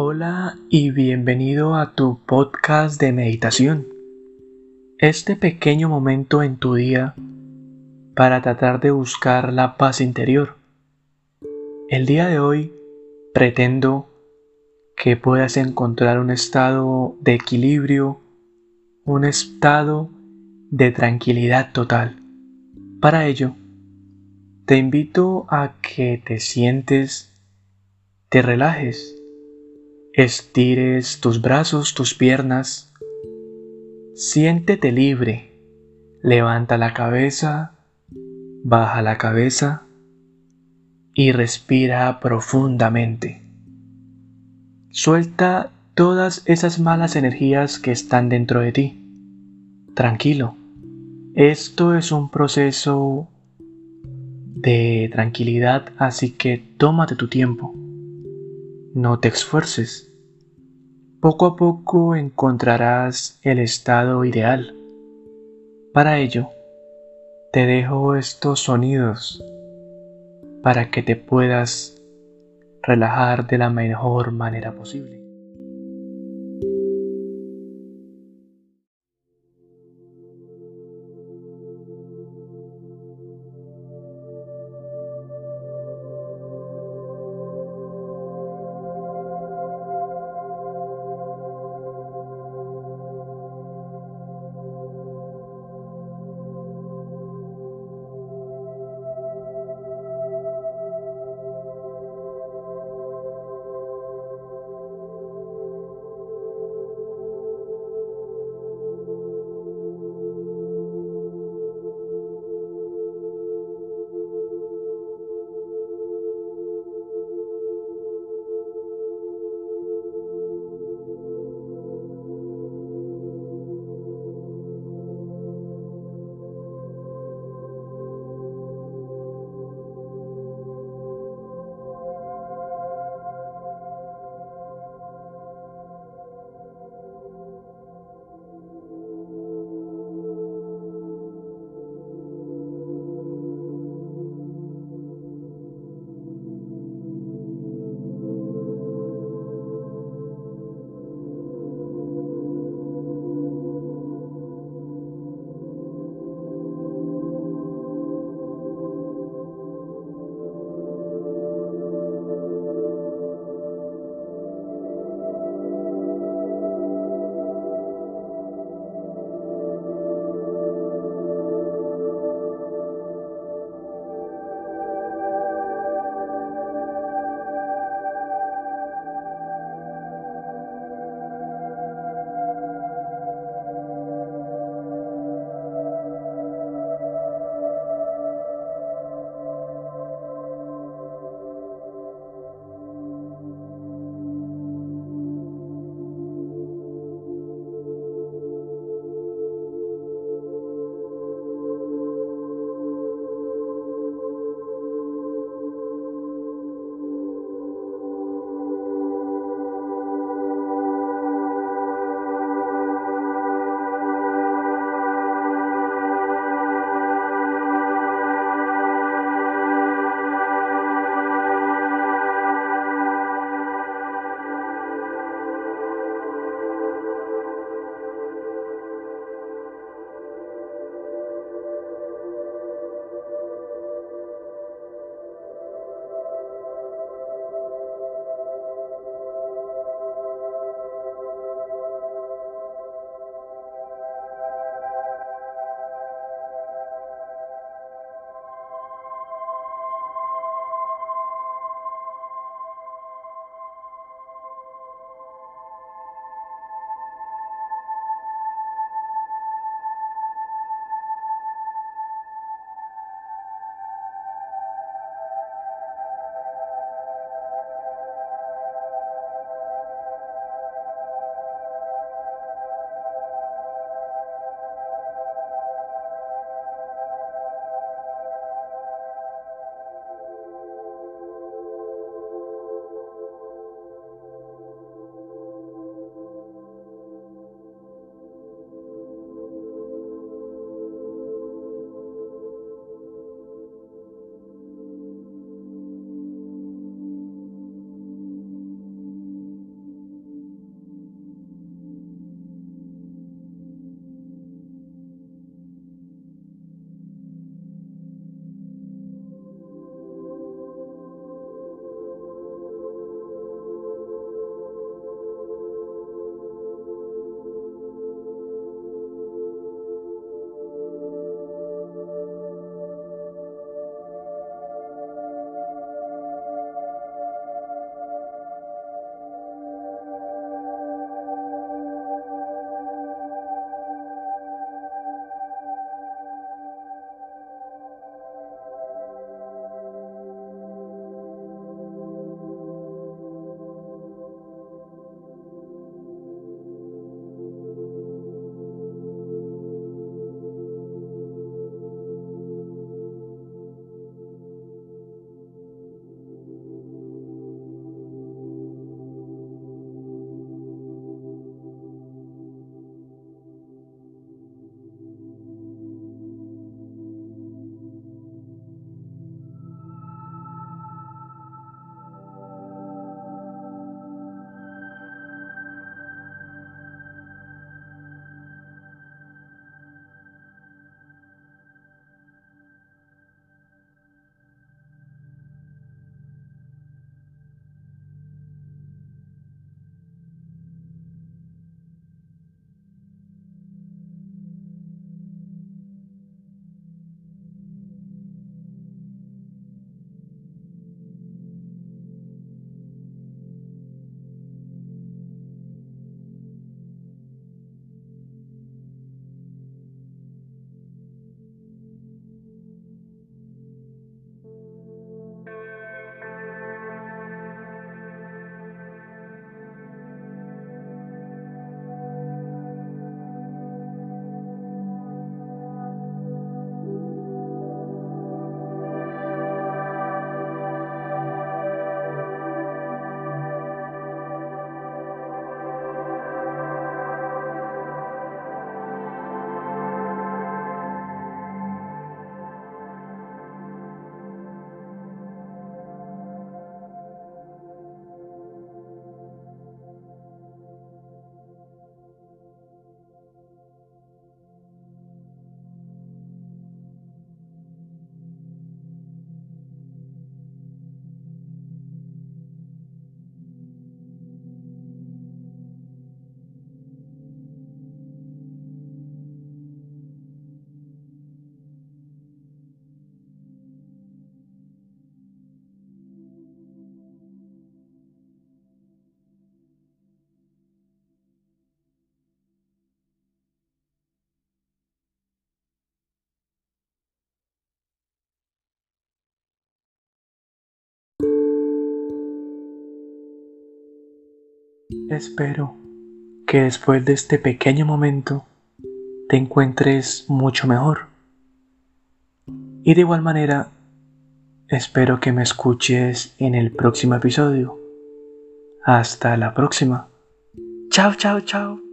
Hola y bienvenido a tu podcast de meditación. Este pequeño momento en tu día para tratar de buscar la paz interior. El día de hoy pretendo que puedas encontrar un estado de equilibrio, un estado de tranquilidad total. Para ello, te invito a que te sientes, te relajes, estires tus brazos, tus piernas, siéntete libre, levanta la cabeza, baja la cabeza y respira profundamente. Suelta todas esas malas energías que están dentro de ti. Tranquilo, esto es un proceso de tranquilidad, así que tómate tu tiempo. No te esfuerces. Poco a poco encontrarás el estado ideal. Para ello, te dejo estos sonidos para que te puedas relajar de la mejor manera posible. Espero que después de este pequeño momento te encuentres mucho mejor. Y de igual manera, espero que me escuches en el próximo episodio. Hasta la próxima. Chao, chao, chao.